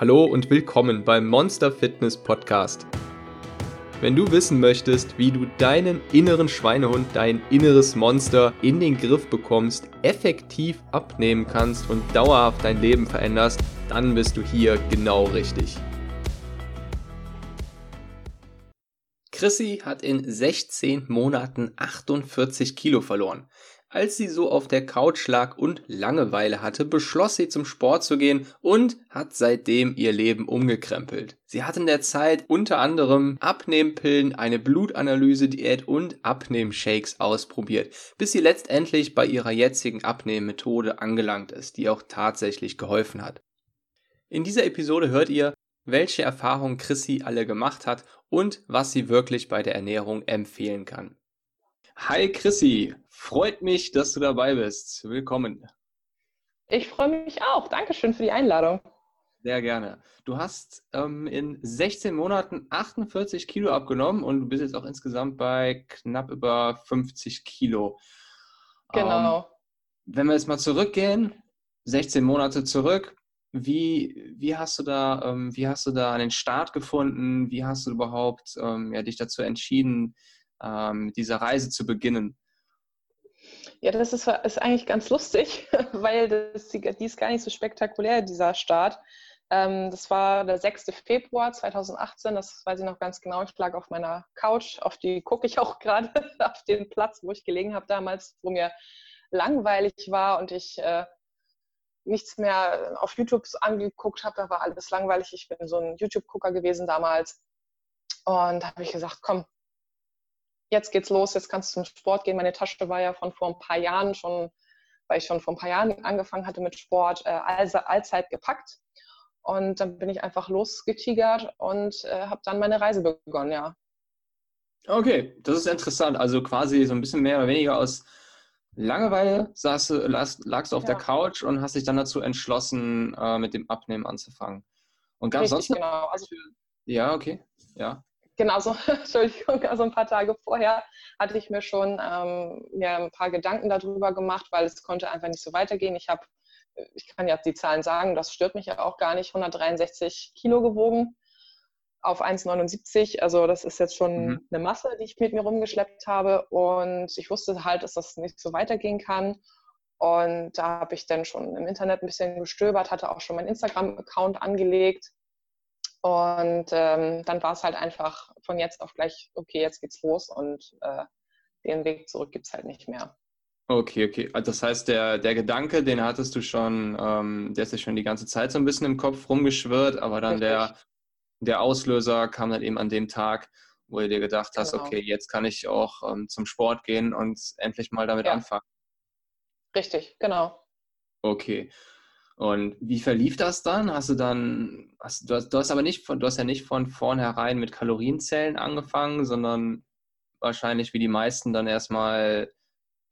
Hallo und willkommen beim Monster Fitness Podcast. Wenn du wissen möchtest, wie du deinen inneren Schweinehund, dein inneres Monster in den Griff bekommst, effektiv abnehmen kannst und dauerhaft dein Leben veränderst, dann bist du hier genau richtig. Chrissy hat in 16 Monaten 48 Kilo verloren. Als sie so auf der Couch lag und Langeweile hatte, beschloss sie zum Sport zu gehen und hat seitdem ihr Leben umgekrempelt. Sie hat in der Zeit unter anderem Abnehmpillen, eine Blutanalyse-Diät und Abnehmshakes ausprobiert, bis sie letztendlich bei ihrer jetzigen Abnehmmethode angelangt ist, die auch tatsächlich geholfen hat. In dieser Episode hört ihr, welche Erfahrungen Chrissy alle gemacht hat und was sie wirklich bei der Ernährung empfehlen kann. Hi Chrissy, freut mich, dass du dabei bist. Willkommen. Ich freue mich auch. Dankeschön für die Einladung. Sehr gerne. Du hast ähm, in 16 Monaten 48 Kilo abgenommen und du bist jetzt auch insgesamt bei knapp über 50 Kilo. Genau. Ähm, wenn wir jetzt mal zurückgehen, 16 Monate zurück, wie, wie, hast du da, ähm, wie hast du da den Start gefunden? Wie hast du überhaupt ähm, ja, dich dazu entschieden, ähm, mit dieser Reise zu beginnen? Ja, das ist, ist eigentlich ganz lustig, weil das, die ist gar nicht so spektakulär, dieser Start. Ähm, das war der 6. Februar 2018, das weiß ich noch ganz genau. Ich lag auf meiner Couch, auf die gucke ich auch gerade, auf den Platz, wo ich gelegen habe damals, wo mir langweilig war und ich äh, nichts mehr auf YouTube angeguckt habe. Da war alles langweilig. Ich bin so ein YouTube-Gucker gewesen damals. Und da habe ich gesagt, komm, jetzt geht's los, jetzt kannst du zum Sport gehen. Meine Tasche war ja von vor ein paar Jahren schon, weil ich schon vor ein paar Jahren angefangen hatte mit Sport, äh, allzeit gepackt. Und dann bin ich einfach losgetigert und äh, habe dann meine Reise begonnen, ja. Okay, das ist interessant. Also quasi so ein bisschen mehr oder weniger aus Langeweile saß, lagst du auf ja. der Couch und hast dich dann dazu entschlossen, äh, mit dem Abnehmen anzufangen. Und gab es sonst genau. Also, ja, okay, ja genau so, Entschuldigung, also ein paar Tage vorher hatte ich mir schon ähm, mir ein paar Gedanken darüber gemacht, weil es konnte einfach nicht so weitergehen. Ich habe, ich kann ja die Zahlen sagen, das stört mich ja auch gar nicht, 163 Kilo gewogen auf 1,79. Also das ist jetzt schon mhm. eine Masse, die ich mit mir rumgeschleppt habe. Und ich wusste halt, dass das nicht so weitergehen kann. Und da habe ich dann schon im Internet ein bisschen gestöbert, hatte auch schon meinen Instagram-Account angelegt und ähm, dann war es halt einfach von jetzt auf gleich, okay, jetzt geht's los und äh, den Weg zurück gibt es halt nicht mehr. Okay, okay. Also das heißt, der, der Gedanke, den hattest du schon, ähm, der ist ja schon die ganze Zeit so ein bisschen im Kopf rumgeschwirrt, aber dann der, der Auslöser kam dann eben an dem Tag, wo du dir gedacht hast, genau. okay, jetzt kann ich auch ähm, zum Sport gehen und endlich mal damit ja. anfangen. Richtig, genau. Okay. Und wie verlief das dann? Hast du dann, hast, du, hast, du hast aber nicht von, du hast ja nicht von vornherein mit Kalorienzellen angefangen, sondern wahrscheinlich wie die meisten dann erstmal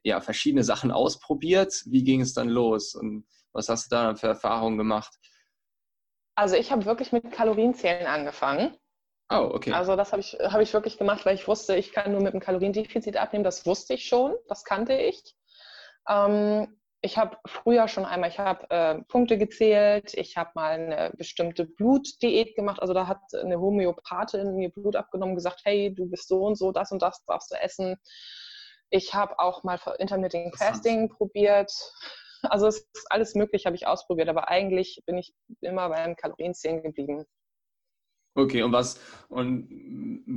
ja, verschiedene Sachen ausprobiert. Wie ging es dann los und was hast du da für Erfahrungen gemacht? Also ich habe wirklich mit Kalorienzählen angefangen. Oh, okay. Also das habe ich, hab ich wirklich gemacht, weil ich wusste, ich kann nur mit einem Kaloriendefizit abnehmen. Das wusste ich schon, das kannte ich. Ähm, ich habe früher schon einmal, ich habe äh, Punkte gezählt, ich habe mal eine bestimmte Blutdiät gemacht. Also da hat eine Homöopathin mir Blut abgenommen, gesagt, hey, du bist so und so, das und das darfst du essen. Ich habe auch mal Intermittent Fasting probiert. Also es ist alles möglich, habe ich ausprobiert, aber eigentlich bin ich immer beim Kalorienzählen geblieben. Okay, und was, und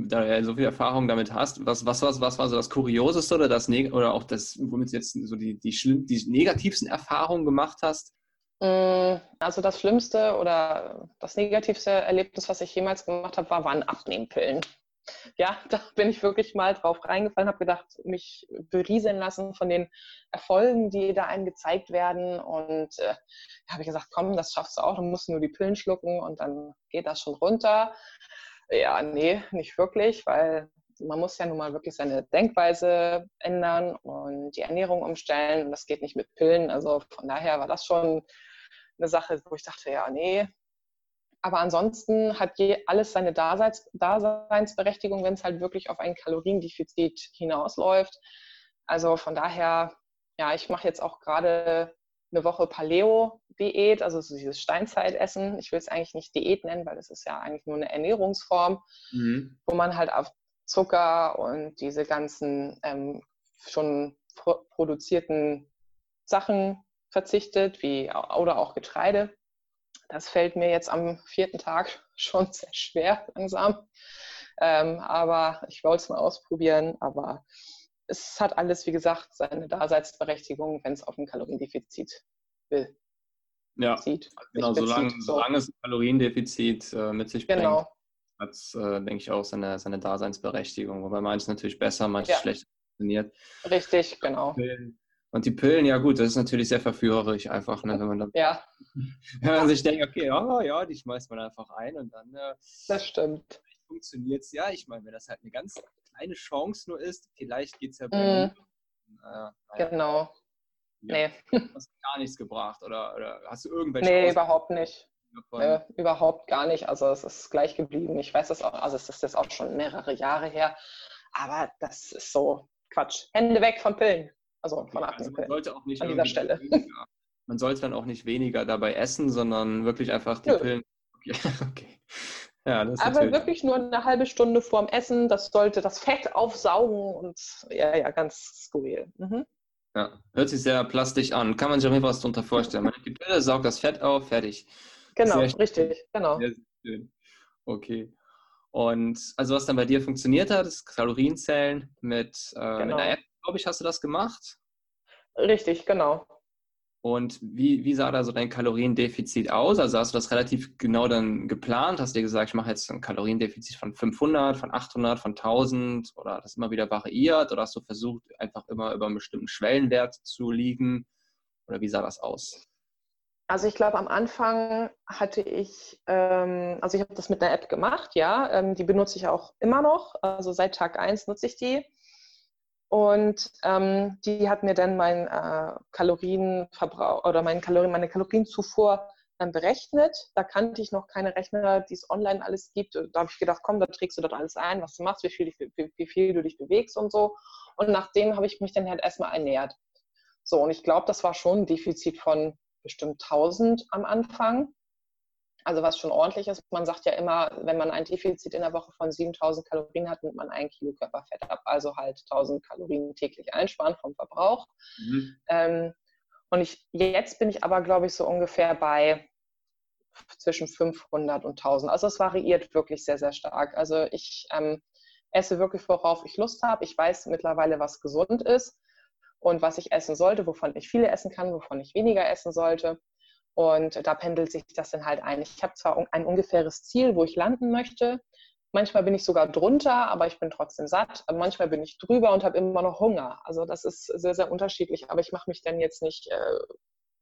da du ja so viel Erfahrung damit hast, was, was, was, was war so das Kurioseste oder das oder auch das, womit du jetzt so die, die, schlimm, die negativsten Erfahrungen gemacht hast? Mm, also das Schlimmste oder das negativste Erlebnis, was ich jemals gemacht habe, war, waren Abnehmpillen ja, da bin ich wirklich mal drauf reingefallen, habe gedacht, mich berieseln lassen von den Erfolgen, die da einem gezeigt werden. Und äh, habe ich gesagt, komm, das schaffst du auch, du musst nur die Pillen schlucken und dann geht das schon runter. Ja, nee, nicht wirklich, weil man muss ja nun mal wirklich seine Denkweise ändern und die Ernährung umstellen. Und das geht nicht mit Pillen. Also von daher war das schon eine Sache, wo ich dachte, ja, nee, aber ansonsten hat je alles seine Daseins, Daseinsberechtigung, wenn es halt wirklich auf ein Kaloriendefizit hinausläuft. Also von daher, ja, ich mache jetzt auch gerade eine Woche Paleo-Diät, also so dieses Steinzeitessen. Ich will es eigentlich nicht Diät nennen, weil es ist ja eigentlich nur eine Ernährungsform, mhm. wo man halt auf Zucker und diese ganzen ähm, schon produzierten Sachen verzichtet, wie oder auch Getreide. Das fällt mir jetzt am vierten Tag schon sehr schwer langsam. Ähm, aber ich wollte es mal ausprobieren. Aber es hat alles, wie gesagt, seine Daseinsberechtigung, wenn es auf ein Kaloriendefizit will. Ja, sieht, genau, solange, so. solange es ein Kaloriendefizit äh, mit sich genau. bringt, hat es, äh, denke ich, auch seine, seine Daseinsberechtigung. Wobei manches natürlich besser, manches ja. schlechter funktioniert. Richtig, genau. Und die Pillen, ja gut, das ist natürlich sehr verführerisch einfach, ne, wenn man dann, ja. wenn man sich denkt, okay, oh, ja, die schmeißt man einfach ein und dann äh, das stimmt. funktioniert es ja. Ich meine, wenn das halt eine ganz kleine Chance nur ist, vielleicht geht es ja bei mm. naja, Genau. Ja. Nee. Hast du gar nichts gebracht oder, oder hast du irgendwelche Nee, Ausgaben überhaupt nicht. Äh, überhaupt gar nicht. Also es ist gleich geblieben. Ich weiß das auch, also es ist jetzt auch schon mehrere Jahre her. Aber das ist so Quatsch. Hände weg von Pillen. Also von also man sollte auch nicht an dieser Stelle. Weniger, man sollte dann auch nicht weniger dabei essen, sondern wirklich einfach die Nö. Pillen. Okay. okay. Ja, das Aber wirklich nur eine halbe Stunde vorm Essen. Das sollte das Fett aufsaugen und ja, ja, ganz skurril. Mhm. Ja, hört sich sehr plastisch an. Kann man sich auf jeden Fall was darunter vorstellen. Man nimmt die Pille, saugt das Fett auf, fertig. Genau, richtig, genau. Sehr, sehr schön. Okay. Und also was dann bei dir funktioniert hat, ist Kalorienzellen mit, äh, genau. mit einer App, glaube ich, hast du das gemacht? Richtig, genau. Und wie, wie sah da so dein Kaloriendefizit aus? Also hast du das relativ genau dann geplant? Hast du dir gesagt, ich mache jetzt ein Kaloriendefizit von 500, von 800, von 1000 oder das immer wieder variiert? Oder hast du versucht, einfach immer über einen bestimmten Schwellenwert zu liegen? Oder wie sah das aus? Also ich glaube, am Anfang hatte ich, ähm, also ich habe das mit einer App gemacht, ja, ähm, die benutze ich auch immer noch. Also seit Tag 1 nutze ich die. Und ähm, die hat mir dann mein äh, Kalorienverbrauch oder mein Kalorien, meine Kalorienzufuhr dann berechnet. Da kannte ich noch keine Rechner, die es online alles gibt. Da habe ich gedacht, komm, da trägst du dort alles ein, was du machst, wie viel, wie, wie viel du dich bewegst und so. Und nach dem habe ich mich dann halt erstmal ernährt. So, und ich glaube, das war schon ein Defizit von bestimmt 1000 am Anfang. Also was schon ordentlich ist. Man sagt ja immer, wenn man ein Defizit in der Woche von 7000 Kalorien hat, nimmt man ein Kilo Körperfett ab. Also halt 1000 Kalorien täglich einsparen vom Verbrauch. Mhm. Ähm, und ich, jetzt bin ich aber, glaube ich, so ungefähr bei zwischen 500 und 1000. Also es variiert wirklich sehr, sehr stark. Also ich ähm, esse wirklich, worauf ich Lust habe. Ich weiß mittlerweile, was gesund ist und was ich essen sollte, wovon ich viele essen kann, wovon ich weniger essen sollte. Und da pendelt sich das dann halt ein. Ich habe zwar ein ungefähres Ziel, wo ich landen möchte. Manchmal bin ich sogar drunter, aber ich bin trotzdem satt. Manchmal bin ich drüber und habe immer noch Hunger. Also das ist sehr, sehr unterschiedlich. Aber ich mache mich dann jetzt nicht äh,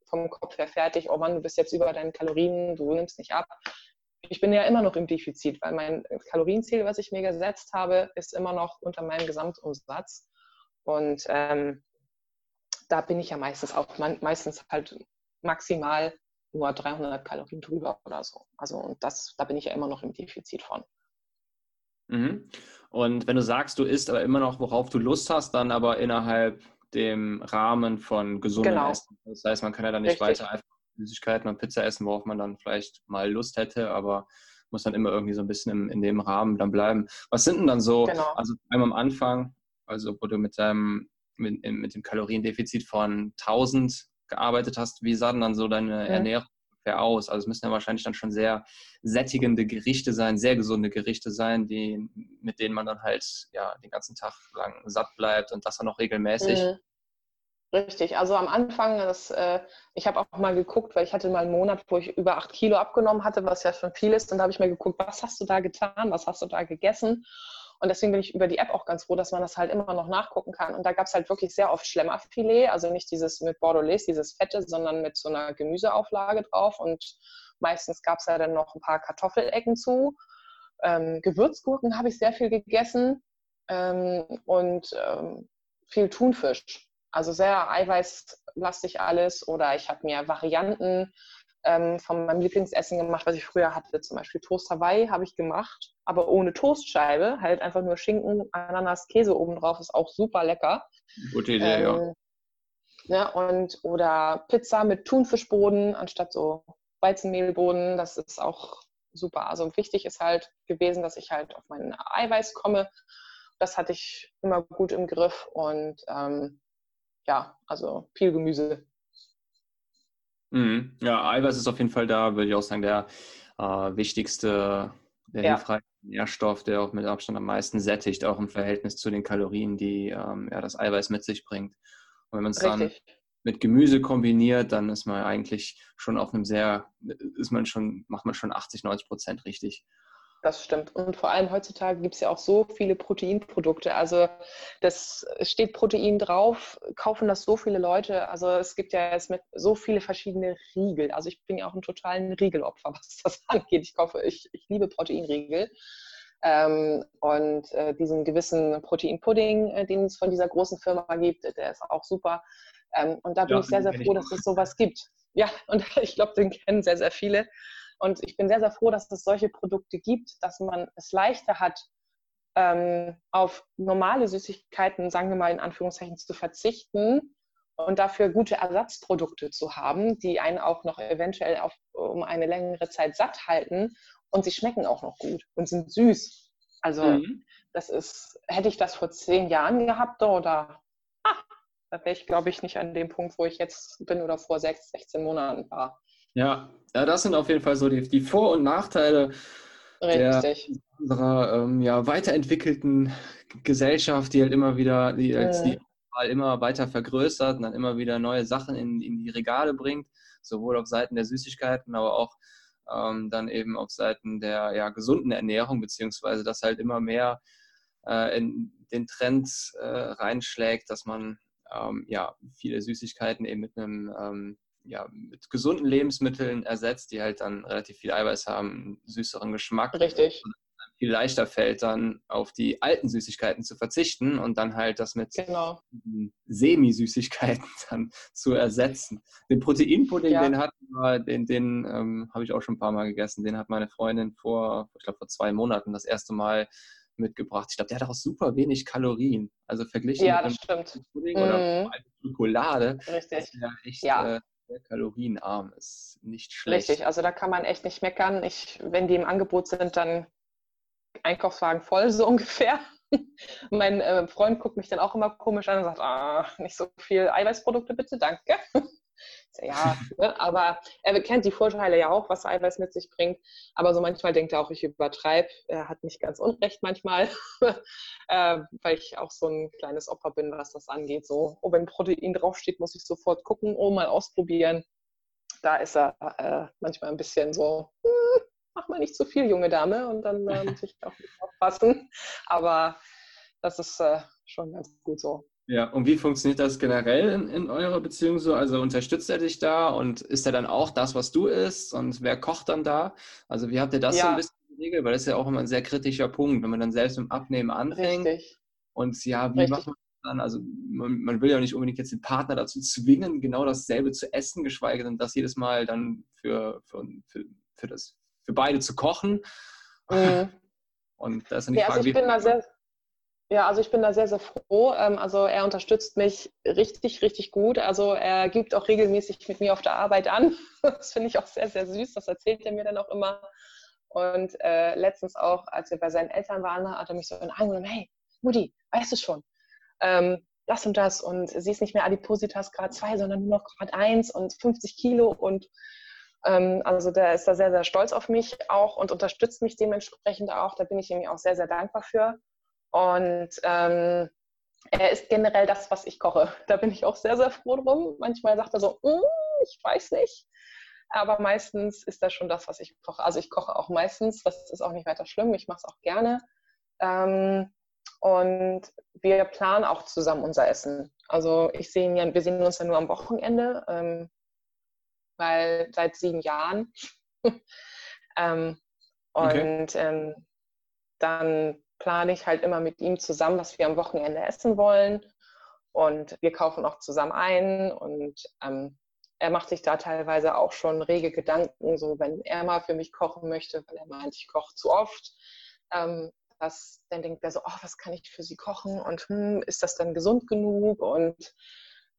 vom Kopf her fertig. Oh Mann, du bist jetzt über deinen Kalorien, du nimmst nicht ab. Ich bin ja immer noch im Defizit, weil mein Kalorienziel, was ich mir gesetzt habe, ist immer noch unter meinem Gesamtumsatz. Und ähm, da bin ich ja meistens auch meistens halt maximal nur 300 Kalorien drüber oder so. Also und das, da bin ich ja immer noch im Defizit von. Mhm. Und wenn du sagst, du isst aber immer noch, worauf du Lust hast, dann aber innerhalb dem Rahmen von gesundem genau. Essen. Das heißt, man kann ja dann nicht Richtig. weiter einfach Süßigkeiten und Pizza essen, worauf man dann vielleicht mal Lust hätte, aber muss dann immer irgendwie so ein bisschen im, in dem Rahmen dann bleiben. Was sind denn dann so, genau. also einmal am Anfang, also wo du mit deinem, mit, mit dem Kaloriendefizit von 1000 gearbeitet hast, wie sah denn dann so deine ja. Ernährung aus? Also es müssen ja wahrscheinlich dann schon sehr sättigende Gerichte sein, sehr gesunde Gerichte sein, die, mit denen man dann halt ja den ganzen Tag lang satt bleibt und das dann auch regelmäßig. Mhm. Richtig, also am Anfang, das, äh, ich habe auch mal geguckt, weil ich hatte mal einen Monat, wo ich über acht Kilo abgenommen hatte, was ja schon viel ist. Und da habe ich mal geguckt, was hast du da getan, was hast du da gegessen? Und deswegen bin ich über die App auch ganz froh, dass man das halt immer noch nachgucken kann. Und da gab es halt wirklich sehr oft Schlemmerfilet, also nicht dieses mit Bordelaise, dieses Fette, sondern mit so einer Gemüseauflage drauf. Und meistens gab es ja dann noch ein paar Kartoffelecken zu. Ähm, Gewürzgurken habe ich sehr viel gegessen ähm, und ähm, viel Thunfisch. Also sehr eiweißlastig alles. Oder ich habe mir Varianten ähm, von meinem Lieblingsessen gemacht, was ich früher hatte. Zum Beispiel Toast Hawaii habe ich gemacht, aber ohne Toastscheibe. Halt einfach nur Schinken, Ananas, Käse obendrauf. Ist auch super lecker. Gute Idee, ähm, ja. Ne? Und, oder Pizza mit Thunfischboden anstatt so Weizenmehlboden. Das ist auch super. Also wichtig ist halt gewesen, dass ich halt auf meinen Eiweiß komme. Das hatte ich immer gut im Griff und ähm, ja, also viel Gemüse. Mhm. Ja, Eiweiß ist auf jeden Fall da, würde ich auch sagen, der äh, wichtigste, der ja. hilfreiche Nährstoff, der auch mit Abstand am meisten sättigt, auch im Verhältnis zu den Kalorien, die ähm, ja, das Eiweiß mit sich bringt. Und wenn man es dann mit Gemüse kombiniert, dann ist man eigentlich schon auf einem sehr, ist man schon, macht man schon 80, 90 Prozent richtig. Das stimmt. Und vor allem heutzutage gibt es ja auch so viele Proteinprodukte. Also das steht Protein drauf, kaufen das so viele Leute. Also es gibt ja jetzt mit so viele verschiedene Riegel. Also ich bin ja auch ein totalen Riegelopfer, was das angeht. Ich kaufe, ich, ich liebe Proteinriegel. Ähm, und äh, diesen gewissen Proteinpudding, äh, den es von dieser großen Firma gibt, der ist auch super. Ähm, und da bin ja, ich sehr, sehr froh, dass es sowas gibt. Ja, und ich glaube, den kennen sehr, sehr viele. Und ich bin sehr, sehr froh, dass es solche Produkte gibt, dass man es leichter hat, ähm, auf normale Süßigkeiten, sagen wir mal in Anführungszeichen, zu verzichten und dafür gute Ersatzprodukte zu haben, die einen auch noch eventuell auf, um eine längere Zeit satt halten und sie schmecken auch noch gut und sind süß. Also mhm. das ist, hätte ich das vor zehn Jahren gehabt oder ah, da wäre ich, glaube ich, nicht an dem Punkt, wo ich jetzt bin oder vor sechs, 16 Monaten war. Ja, ja, das sind auf jeden Fall so die, die Vor- und Nachteile Richtig. Der, unserer ähm, ja, weiterentwickelten Gesellschaft, die halt immer wieder, die als die immer weiter vergrößert und dann immer wieder neue Sachen in, in die Regale bringt, sowohl auf Seiten der Süßigkeiten, aber auch ähm, dann eben auf Seiten der ja, gesunden Ernährung, beziehungsweise dass halt immer mehr äh, in den Trend äh, reinschlägt, dass man ähm, ja viele Süßigkeiten eben mit einem ähm, ja, mit gesunden Lebensmitteln ersetzt, die halt dann relativ viel Eiweiß haben, einen süßeren Geschmack. Richtig. Und viel leichter fällt, dann auf die alten Süßigkeiten zu verzichten und dann halt das mit genau. Semi-Süßigkeiten dann zu ersetzen. Den Proteinpudding, ja. den hat den, den ähm, habe ich auch schon ein paar Mal gegessen. Den hat meine Freundin vor, ich glaube, vor zwei Monaten das erste Mal mitgebracht. Ich glaube, der hat auch super wenig Kalorien. Also verglichen ja, mit dem Pudding mm. oder mhm. Schokolade. Richtig. Ist ja echt ja. Äh, sehr kalorienarm ist. Nicht schlecht. Richtig, also da kann man echt nicht meckern. Ich, wenn die im Angebot sind, dann Einkaufswagen voll, so ungefähr. mein äh, Freund guckt mich dann auch immer komisch an und sagt, ah, nicht so viel Eiweißprodukte bitte, danke. Ja, ne? aber er kennt die Vorteile ja auch, was Eiweiß mit sich bringt. Aber so manchmal denkt er auch, ich übertreibe. Er hat nicht ganz unrecht manchmal, äh, weil ich auch so ein kleines Opfer bin, was das angeht. So, oh, wenn Protein draufsteht, muss ich sofort gucken, oh, mal ausprobieren. Da ist er äh, manchmal ein bisschen so, hm, mach mal nicht zu viel, junge Dame. Und dann äh, muss ich auch nicht aufpassen. Aber das ist äh, schon ganz gut so. Ja, und wie funktioniert das generell in, in, eurer Beziehung so? Also unterstützt er dich da und ist er dann auch das, was du isst? Und wer kocht dann da? Also wie habt ihr das ja. so ein bisschen geregelt? Weil das ist ja auch immer ein sehr kritischer Punkt, wenn man dann selbst im Abnehmen anfängt. Richtig. Und ja, wie Richtig. macht man das dann? Also man, man, will ja nicht unbedingt jetzt den Partner dazu zwingen, genau dasselbe zu essen, geschweige denn das jedes Mal dann für, für, für, für, das, für beide zu kochen. Mhm. Und da ist dann die ja, also Frage, also ich bin da sehr ja, also ich bin da sehr, sehr froh. Ähm, also er unterstützt mich richtig, richtig gut. Also er gibt auch regelmäßig mit mir auf der Arbeit an. Das finde ich auch sehr, sehr süß. Das erzählt er mir dann auch immer. Und äh, letztens auch, als wir bei seinen Eltern waren, hat er mich so in Arm genommen, hey, Mutti, weißt du schon, ähm, das und das und sie ist nicht mehr Adipositas Grad 2, sondern nur noch Grad 1 und 50 Kilo und ähm, also der ist da sehr, sehr stolz auf mich auch und unterstützt mich dementsprechend auch. Da bin ich ihm auch sehr, sehr dankbar für. Und ähm, er ist generell das, was ich koche. Da bin ich auch sehr, sehr froh drum. Manchmal sagt er so, mm, ich weiß nicht. Aber meistens ist das schon das, was ich koche. Also ich koche auch meistens, das ist auch nicht weiter schlimm. Ich mache es auch gerne. Ähm, und wir planen auch zusammen unser Essen. Also ich sehe ihn ja, wir sehen uns ja nur am Wochenende, ähm, weil seit sieben Jahren. ähm, okay. Und ähm, dann plane ich halt immer mit ihm zusammen, was wir am Wochenende essen wollen. Und wir kaufen auch zusammen ein. Und ähm, er macht sich da teilweise auch schon rege Gedanken, so wenn er mal für mich kochen möchte, weil er meint, ich koche zu oft. Ähm, das, dann denkt er so, oh, was kann ich für sie kochen? Und hm, ist das dann gesund genug? Und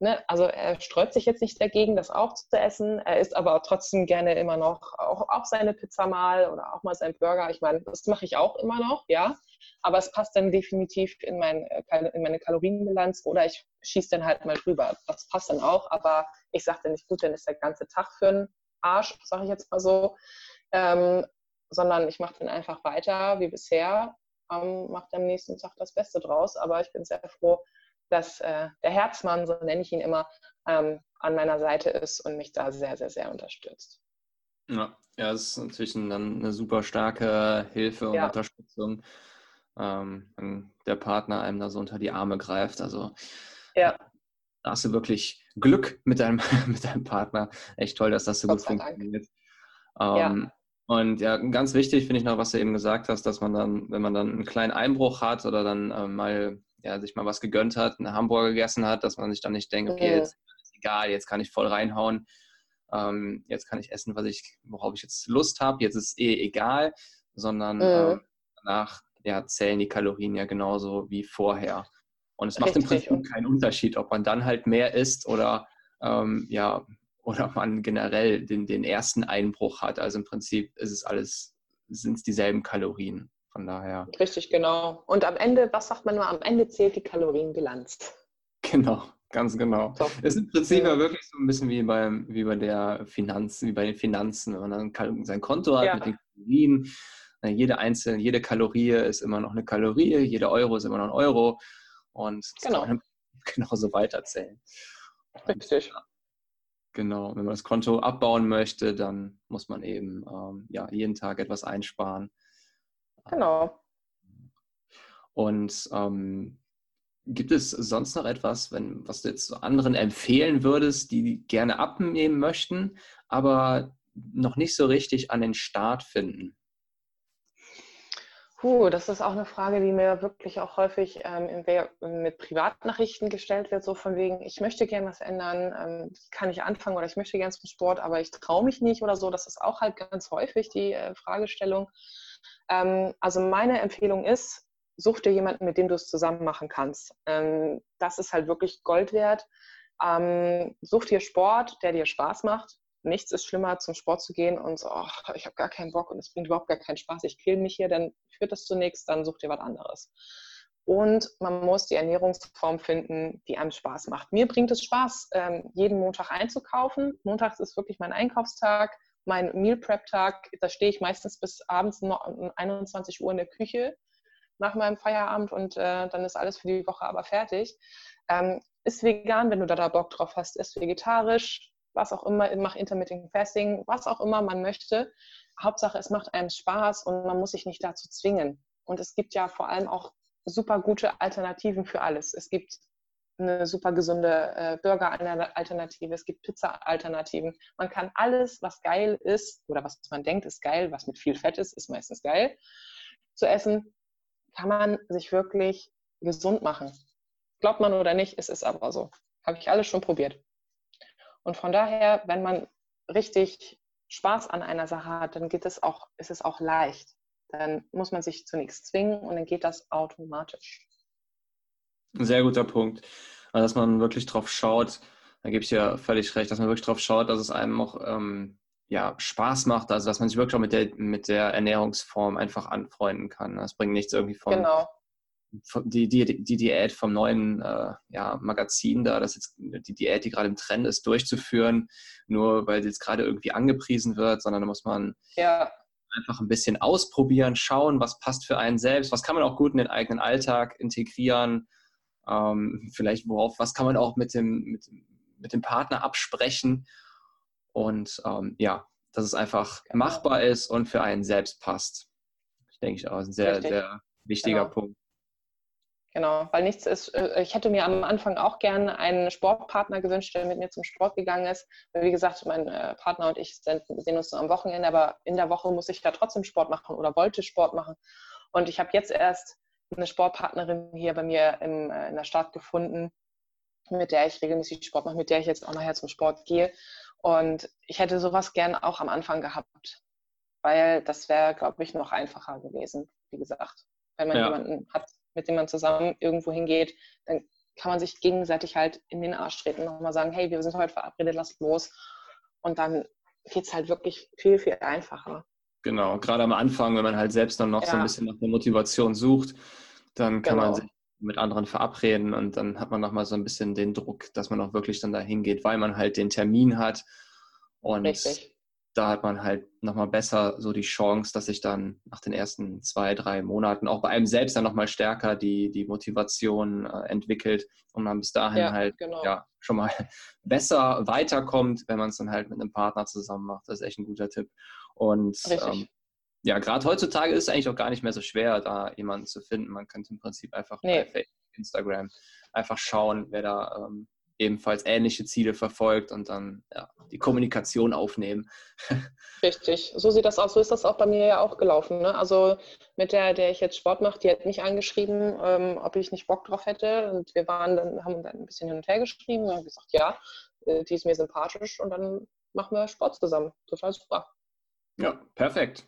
Ne? Also er sträubt sich jetzt nicht dagegen, das auch zu essen. Er isst aber trotzdem gerne immer noch auch, auch seine Pizza mal oder auch mal seinen Burger. Ich meine, das mache ich auch immer noch, ja. Aber es passt dann definitiv in, mein, äh, in meine Kalorienbilanz oder ich schieße dann halt mal drüber. Das passt dann auch, aber ich sage dann nicht, gut, dann ist der ganze Tag für einen Arsch, sage ich jetzt mal so. Ähm, sondern ich mache dann einfach weiter wie bisher, ähm, mache am nächsten Tag das Beste draus. Aber ich bin sehr froh, dass äh, der Herzmann, so nenne ich ihn immer, ähm, an meiner Seite ist und mich da sehr, sehr, sehr unterstützt. Ja, ja, es ist natürlich ein, eine super starke Hilfe und ja. Unterstützung, ähm, wenn der Partner einem da so unter die Arme greift. Also ja. da hast du wirklich Glück mit deinem, mit deinem Partner. Echt toll, dass das so Gott gut funktioniert. Ähm, ja. Und ja, ganz wichtig finde ich noch, was du eben gesagt hast, dass man dann, wenn man dann einen kleinen Einbruch hat oder dann äh, mal ja, sich mal was gegönnt hat, einen Hamburger gegessen hat, dass man sich dann nicht denkt, okay, jetzt ist egal, jetzt kann ich voll reinhauen, ähm, jetzt kann ich essen, was ich, worauf ich jetzt Lust habe, jetzt ist eh egal, sondern mhm. äh, danach ja, zählen die Kalorien ja genauso wie vorher. Und es macht Richtig. im Prinzip keinen Unterschied, ob man dann halt mehr isst oder ähm, ja, oder man generell den, den ersten Einbruch hat. Also im Prinzip ist es alles, sind es dieselben Kalorien. Von daher. Richtig, genau. Und am Ende, was sagt man nur, am Ende zählt die Kalorienbilanz. Genau, ganz genau. So. Ist im Prinzip ja wirklich so ein bisschen wie, beim, wie bei der Finanz, wie bei den Finanzen, wenn man dann sein Konto hat ja. mit den Kalorien. Jede einzelne, jede Kalorie ist immer noch eine Kalorie, jeder Euro ist immer noch ein Euro. Und das genau. kann man genauso weiterzählen. Richtig. Und, Genau, wenn man das Konto abbauen möchte, dann muss man eben ähm, ja, jeden Tag etwas einsparen. Genau. Und ähm, gibt es sonst noch etwas, wenn, was du jetzt anderen empfehlen würdest, die gerne abnehmen möchten, aber noch nicht so richtig an den Start finden? Puh, das ist auch eine Frage, die mir wirklich auch häufig ähm, mit Privatnachrichten gestellt wird, so von wegen, ich möchte gerne was ändern, ähm, kann ich anfangen oder ich möchte gerne zum Sport, aber ich traue mich nicht oder so. Das ist auch halt ganz häufig die äh, Fragestellung. Ähm, also meine Empfehlung ist, such dir jemanden, mit dem du es zusammen machen kannst. Ähm, das ist halt wirklich Gold wert. Ähm, such dir Sport, der dir Spaß macht. Nichts ist schlimmer, zum Sport zu gehen und so, oh, ich habe gar keinen Bock und es bringt überhaupt gar keinen Spaß, ich kill mich hier, dann führt das zunächst, dann such dir was anderes. Und man muss die Ernährungsform finden, die einem Spaß macht. Mir bringt es Spaß, jeden Montag einzukaufen. Montags ist wirklich mein Einkaufstag mein Meal Prep Tag, da stehe ich meistens bis abends um 21 Uhr in der Küche nach meinem Feierabend und äh, dann ist alles für die Woche aber fertig. Ähm, ist vegan, wenn du da, da Bock drauf hast, ist vegetarisch, was auch immer, mach Intermittent Fasting, was auch immer man möchte. Hauptsache, es macht einem Spaß und man muss sich nicht dazu zwingen. Und es gibt ja vor allem auch super gute Alternativen für alles. Es gibt eine super gesunde äh, Burger-Alternative, es gibt Pizza-Alternativen. Man kann alles, was geil ist oder was man denkt, ist geil, was mit viel Fett ist, ist meistens geil zu essen, kann man sich wirklich gesund machen. Glaubt man oder nicht, es ist aber so. Habe ich alles schon probiert. Und von daher, wenn man richtig Spaß an einer Sache hat, dann geht es auch, ist es auch leicht. Dann muss man sich zu nichts zwingen und dann geht das automatisch. Ein sehr guter Punkt. Also, dass man wirklich drauf schaut, da gebe ich dir völlig recht, dass man wirklich drauf schaut, dass es einem auch ähm, ja, Spaß macht, also dass man sich wirklich auch mit der, mit der Ernährungsform einfach anfreunden kann. Das bringt nichts irgendwie von, genau. von die, die, die Diät vom neuen äh, ja, Magazin da, das jetzt die Diät, die gerade im Trend ist, durchzuführen, nur weil sie jetzt gerade irgendwie angepriesen wird, sondern da muss man ja. einfach ein bisschen ausprobieren, schauen, was passt für einen selbst, was kann man auch gut in den eigenen Alltag integrieren ähm, vielleicht worauf, was kann man auch mit dem, mit, mit dem Partner absprechen und ähm, ja, dass es einfach genau. machbar ist und für einen selbst passt. Ich denke ich auch, ein sehr, Richtig. sehr wichtiger genau. Punkt. Genau, weil nichts ist, äh, ich hätte mir am Anfang auch gerne einen Sportpartner gewünscht, der mit mir zum Sport gegangen ist. Weil wie gesagt, mein äh, Partner und ich sehen uns nur am Wochenende, aber in der Woche muss ich da trotzdem Sport machen oder wollte Sport machen. Und ich habe jetzt erst eine Sportpartnerin hier bei mir im, äh, in der Stadt gefunden, mit der ich regelmäßig Sport mache, mit der ich jetzt auch nachher zum Sport gehe. Und ich hätte sowas gerne auch am Anfang gehabt, weil das wäre, glaube ich, noch einfacher gewesen, wie gesagt. Wenn man ja. jemanden hat, mit dem man zusammen irgendwo hingeht, dann kann man sich gegenseitig halt in den Arsch treten, nochmal sagen, hey, wir sind heute verabredet, lass los. Und dann geht es halt wirklich viel, viel einfacher. Genau, gerade am Anfang, wenn man halt selbst dann noch ja. so ein bisschen nach der Motivation sucht, dann kann genau. man sich mit anderen verabreden und dann hat man nochmal so ein bisschen den Druck, dass man auch wirklich dann dahin geht, weil man halt den Termin hat. Und Richtig da hat man halt nochmal besser so die Chance, dass sich dann nach den ersten zwei, drei Monaten auch bei einem selbst dann nochmal stärker die, die Motivation äh, entwickelt und man bis dahin ja, halt genau. ja, schon mal besser weiterkommt, wenn man es dann halt mit einem Partner zusammen macht. Das ist echt ein guter Tipp. Und ähm, ja, gerade heutzutage ist es eigentlich auch gar nicht mehr so schwer, da jemanden zu finden. Man könnte im Prinzip einfach nee. bei Facebook, Instagram einfach schauen, wer da ähm, ebenfalls ähnliche Ziele verfolgt und dann ja, die Kommunikation aufnehmen. Richtig, so sieht das aus. So ist das auch bei mir ja auch gelaufen. Ne? Also mit der, der ich jetzt Sport mache, die hat mich angeschrieben, ähm, ob ich nicht Bock drauf hätte. Und wir waren dann, haben dann ein bisschen hin und her geschrieben und haben gesagt, ja, äh, die ist mir sympathisch und dann machen wir Sport zusammen. Total super. Ja, perfekt.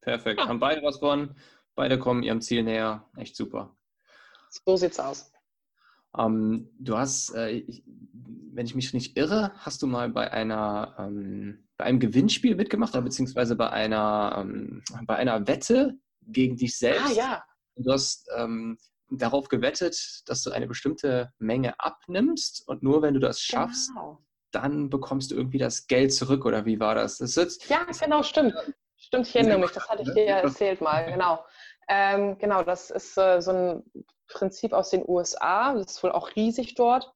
Perfekt. Ja. Haben beide was von, beide kommen ihrem Ziel näher. Echt super. So sieht's aus. Ähm, du hast, äh, ich, wenn ich mich nicht irre, hast du mal bei einer ähm, bei einem Gewinnspiel mitgemacht, oder beziehungsweise bei einer ähm, bei einer Wette gegen dich selbst. Ah, ja. Du hast ähm, darauf gewettet, dass du eine bestimmte Menge abnimmst und nur wenn du das schaffst, genau. Dann bekommst du irgendwie das Geld zurück oder wie war das? das ist, ja, genau, stimmt. Stimmt, ich erinnere mich, das hatte ich dir ja erzählt mal, genau. Ähm, genau, das ist äh, so ein Prinzip aus den USA. Das ist wohl auch riesig dort.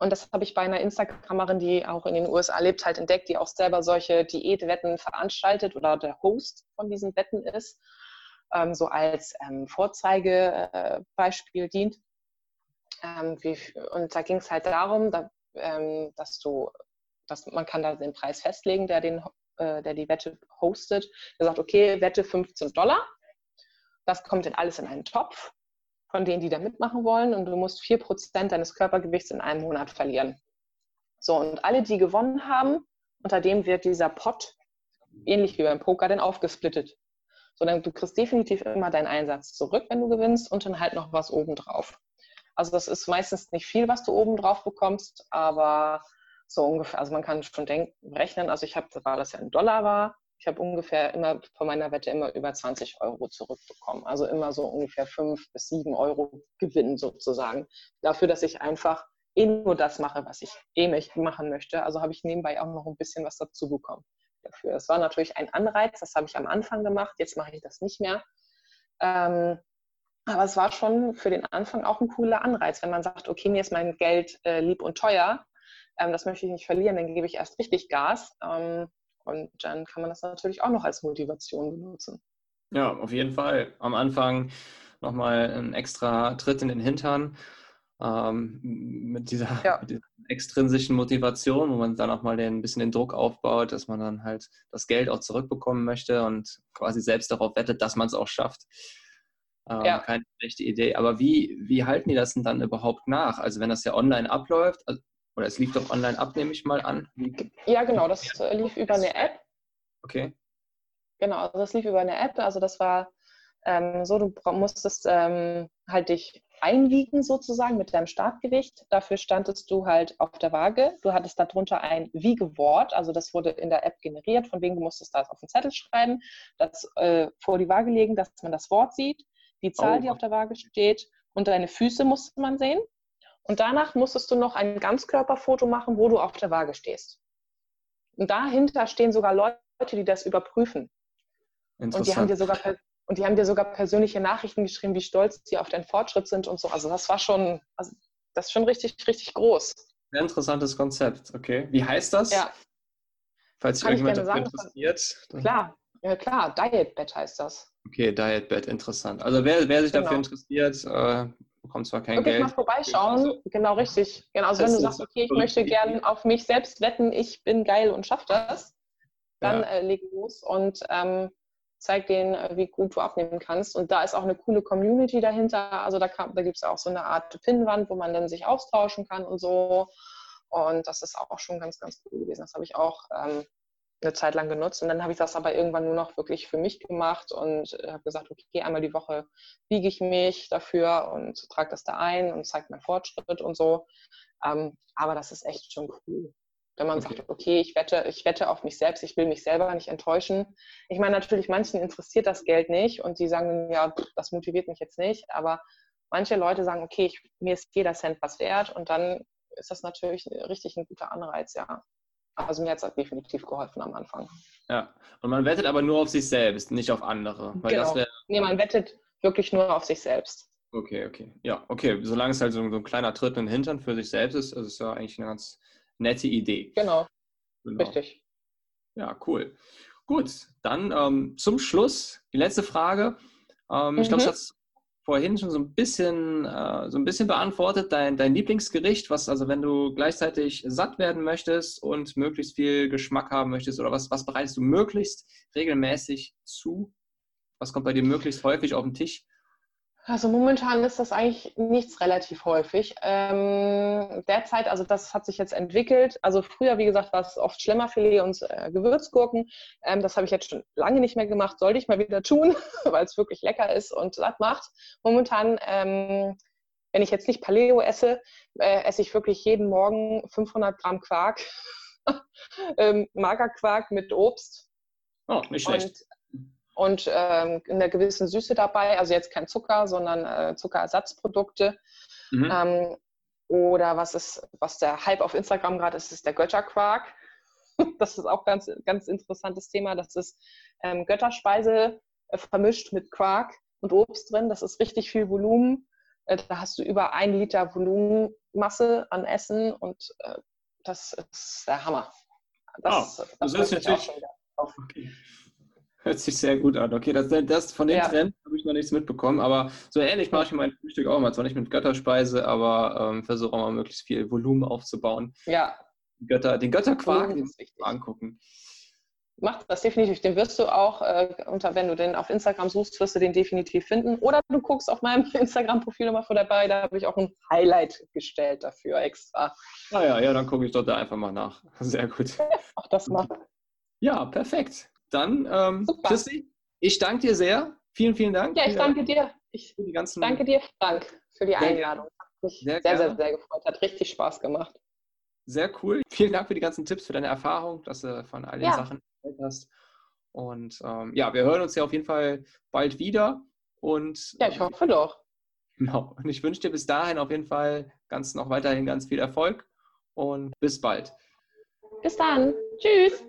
Und das habe ich bei einer Instagramerin, die auch in den USA lebt, halt entdeckt, die auch selber solche Diätwetten veranstaltet oder der Host von diesen Wetten ist, ähm, so als ähm, Vorzeigebeispiel äh, dient. Ähm, wie, und da ging es halt darum, da, ähm, dass du, dass man kann da den Preis festlegen, der den, äh, der die Wette hostet. Der sagt, okay, Wette 15 Dollar. Das kommt dann alles in einen Topf von denen, die da mitmachen wollen. Und du musst 4% deines Körpergewichts in einem Monat verlieren. So, und alle, die gewonnen haben, unter dem wird dieser Pot, ähnlich wie beim Poker, dann aufgesplittet. So, dann, du kriegst definitiv immer deinen Einsatz zurück, wenn du gewinnst, und dann halt noch was obendrauf. Also das ist meistens nicht viel, was du obendrauf bekommst, aber so ungefähr, also man kann schon denken, rechnen, also ich habe, weil das ja ein Dollar war, ich habe ungefähr immer von meiner Wette immer über 20 Euro zurückbekommen. Also immer so ungefähr 5 bis 7 Euro Gewinn sozusagen. Dafür, dass ich einfach eh nur das mache, was ich eh machen möchte. Also habe ich nebenbei auch noch ein bisschen was dazu bekommen dafür. Es war natürlich ein Anreiz, das habe ich am Anfang gemacht, jetzt mache ich das nicht mehr. Ähm, aber es war schon für den Anfang auch ein cooler Anreiz, wenn man sagt, okay, mir ist mein Geld äh, lieb und teuer, ähm, das möchte ich nicht verlieren, dann gebe ich erst richtig Gas. Ähm, und dann kann man das natürlich auch noch als Motivation benutzen. Ja, auf jeden Fall. Am Anfang nochmal ein extra Tritt in den Hintern ähm, mit, dieser, ja. mit, dieser, extrinsischen Motivation, wo man dann auch mal den, ein bisschen den Druck aufbaut, dass man dann halt das Geld auch zurückbekommen möchte und quasi selbst darauf wettet, dass man es auch schafft. Ähm, ja. Keine schlechte Idee. Aber wie, wie halten die das denn dann überhaupt nach? Also wenn das ja online abläuft, also oder es lief doch online ab, nehme ich mal an. Ja, genau, das äh, lief über eine App. Okay. Genau, also das lief über eine App. Also das war ähm, so, du musstest ähm, halt dich einwiegen sozusagen mit deinem Startgewicht. Dafür standest du halt auf der Waage. Du hattest darunter ein Wiegewort, also das wurde in der App generiert, von wegen du musstest das auf den Zettel schreiben, das äh, vor die Waage legen, dass man das Wort sieht, die Zahl, oh. die auf der Waage steht und deine Füße musste man sehen. Und danach musstest du noch ein Ganzkörperfoto machen, wo du auf der Waage stehst. Und dahinter stehen sogar Leute, die das überprüfen. Und die haben dir sogar und die haben dir sogar persönliche Nachrichten geschrieben, wie stolz sie auf deinen Fortschritt sind und so. Also das war schon, also das ist schon richtig, richtig groß. Sehr interessantes Konzept, okay. Wie heißt das? Ja. Falls sich irgendjemand interessiert. Klar, ja klar, Dietbed heißt das. Okay, Dietbed, interessant. Also wer, wer sich genau. dafür interessiert, äh, bekommst zwar kein Wirklich Geld. mal vorbeischauen, also, genau richtig. Genau, also wenn du sagst, okay, ich möchte gerne auf mich selbst wetten, ich bin geil und schaff das, dann ja. äh, leg los und ähm, zeig denen, äh, wie gut du abnehmen kannst. Und da ist auch eine coole Community dahinter. Also da, da gibt es auch so eine Art Pinnwand, wo man dann sich austauschen kann und so. Und das ist auch schon ganz, ganz cool gewesen. Das habe ich auch ähm, eine Zeit lang genutzt. Und dann habe ich das aber irgendwann nur noch wirklich für mich gemacht und habe gesagt, okay, einmal die Woche wiege ich mich dafür und trage das da ein und zeige meinen Fortschritt und so. Ähm, aber das ist echt schon cool. Wenn man okay. sagt, okay, ich wette, ich wette auf mich selbst, ich will mich selber nicht enttäuschen. Ich meine, natürlich, manchen interessiert das Geld nicht und die sagen, ja, das motiviert mich jetzt nicht. Aber manche Leute sagen, okay, ich, mir ist jeder Cent was wert und dann ist das natürlich richtig ein guter Anreiz, ja. Also mir hat es definitiv geholfen am Anfang. Ja, und man wettet aber nur auf sich selbst, nicht auf andere. Weil genau. das nee, man wettet wirklich nur auf sich selbst. Okay, okay. Ja, okay. Solange es halt so, so ein kleiner Tritt in den Hintern für sich selbst ist, ist es ja eigentlich eine ganz nette Idee. Genau. genau. Richtig. Ja, cool. Gut, dann ähm, zum Schluss die letzte Frage. Ähm, mhm. Ich glaube, ich hatte vorhin schon so ein bisschen, äh, so ein bisschen beantwortet. Dein, dein Lieblingsgericht, was also, wenn du gleichzeitig satt werden möchtest und möglichst viel Geschmack haben möchtest, oder was, was bereitest du möglichst regelmäßig zu? Was kommt bei dir möglichst häufig auf den Tisch? Also momentan ist das eigentlich nichts relativ häufig. Ähm, derzeit, also das hat sich jetzt entwickelt. Also früher, wie gesagt, war es oft Schlemmerfilet und äh, Gewürzgurken. Ähm, das habe ich jetzt schon lange nicht mehr gemacht. Sollte ich mal wieder tun, weil es wirklich lecker ist und satt macht. Momentan, ähm, wenn ich jetzt nicht Paleo esse, äh, esse ich wirklich jeden Morgen 500 Gramm Quark. ähm, Magerquark mit Obst. Oh, nicht schlecht. Und und ähm, einer gewissen Süße dabei, also jetzt kein Zucker, sondern äh, Zuckerersatzprodukte. Mhm. Ähm, oder was ist, was der Hype auf Instagram gerade ist, ist der Götterquark. Das ist auch ganz, ganz interessantes Thema. Das ist ähm, Götterspeise äh, vermischt mit Quark und Obst drin. Das ist richtig viel Volumen. Äh, da hast du über ein Liter Volumenmasse an Essen und äh, das ist der Hammer. Das, oh, das, das ist natürlich. Okay. Hört sich sehr gut an. Okay, das, das von den ja. Trends habe ich noch nichts mitbekommen, aber so ähnlich mache ich mein Frühstück auch mal. Zwar nicht mit Götterspeise, aber ähm, versuche auch mal möglichst viel Volumen aufzubauen. Ja. Götter, den Götterquark, den muss ich angucken. Mach das definitiv. Den wirst du auch, äh, unter, wenn du den auf Instagram suchst, wirst du den definitiv finden. Oder du guckst auf meinem Instagram-Profil nochmal vor dabei, da habe ich auch ein Highlight gestellt dafür extra. Naja, ah ja, dann gucke ich dort da einfach mal nach. Sehr gut. Mach das mal. Ja, perfekt. Dann, ähm, Christi, ich danke dir sehr. Vielen, vielen Dank. Ja, ich danke dir. Ich danke dir, Frank, für die Einladung. Hat mich sehr, sehr, sehr, sehr gefreut. Hat richtig Spaß gemacht. Sehr cool. Vielen Dank für die ganzen Tipps, für deine Erfahrung, dass du von all den ja. Sachen erzählt hast. Und ähm, ja, wir hören uns ja auf jeden Fall bald wieder. Und, ja, ich hoffe doch. Genau. Und ich wünsche dir bis dahin auf jeden Fall ganz noch weiterhin ganz viel Erfolg und bis bald. Bis dann. Tschüss.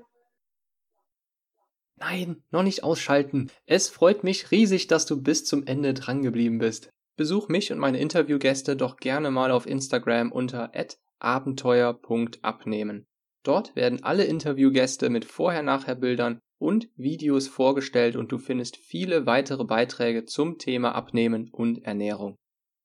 Nein, noch nicht ausschalten. Es freut mich riesig, dass du bis zum Ende drangeblieben bist. Besuch mich und meine Interviewgäste doch gerne mal auf Instagram unter abenteuer.abnehmen. Dort werden alle Interviewgäste mit Vorher-Nachher-Bildern und Videos vorgestellt und du findest viele weitere Beiträge zum Thema Abnehmen und Ernährung.